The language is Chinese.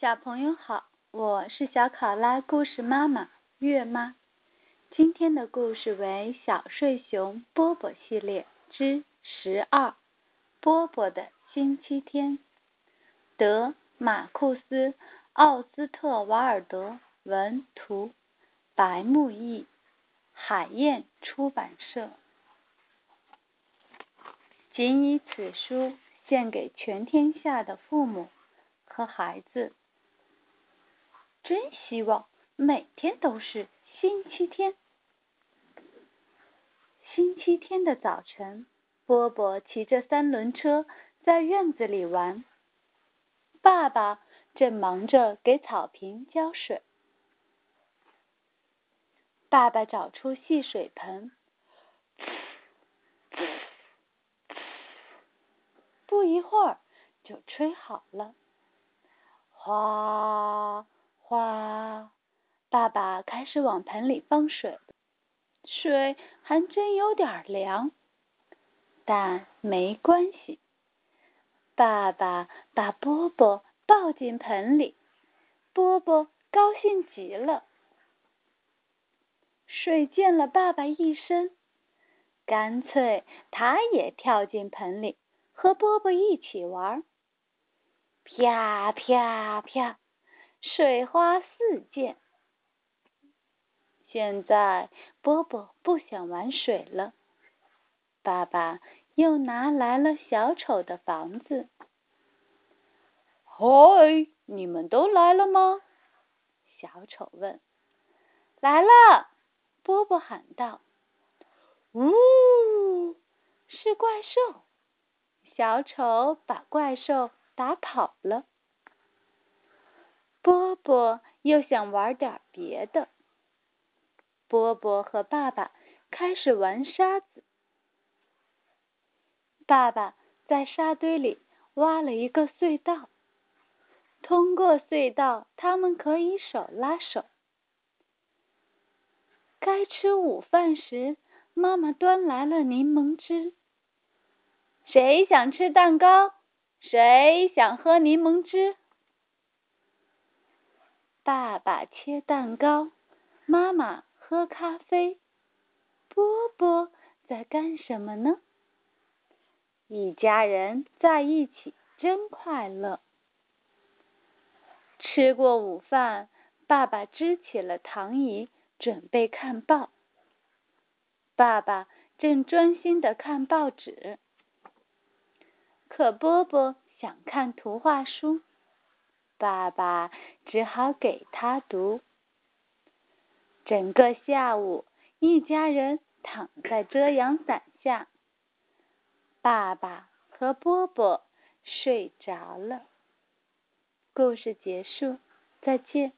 小朋友好，我是小考拉故事妈妈月妈。今天的故事为小睡熊波波系列之十二，波波的星期天。德马库斯·奥斯特瓦尔德文图，白木易，海燕出版社。仅以此书献给全天下的父母和孩子。真希望每天都是星期天。星期天的早晨，波波骑着三轮车在院子里玩。爸爸正忙着给草坪浇水。爸爸找出细水盆，不一会儿就吹好了，哗。哗！爸爸开始往盆里放水，水还真有点凉，但没关系。爸爸把波波抱进盆里，波波高兴极了。水溅了爸爸一身，干脆他也跳进盆里，和波波一起玩。啪啪啪！水花四溅。现在波波不想玩水了。爸爸又拿来了小丑的房子。嗨，你们都来了吗？小丑问。来了，波波喊道。呜，是怪兽！小丑把怪兽打跑了。波波又想玩点别的。波波和爸爸开始玩沙子。爸爸在沙堆里挖了一个隧道，通过隧道，他们可以手拉手。该吃午饭时，妈妈端来了柠檬汁。谁想吃蛋糕？谁想喝柠檬汁？爸爸切蛋糕，妈妈喝咖啡，波波在干什么呢？一家人在一起真快乐。吃过午饭，爸爸支起了躺椅，准备看报。爸爸正专心的看报纸，可波波想看图画书。爸爸只好给他读。整个下午，一家人躺在遮阳伞下。爸爸和波波睡着了。故事结束，再见。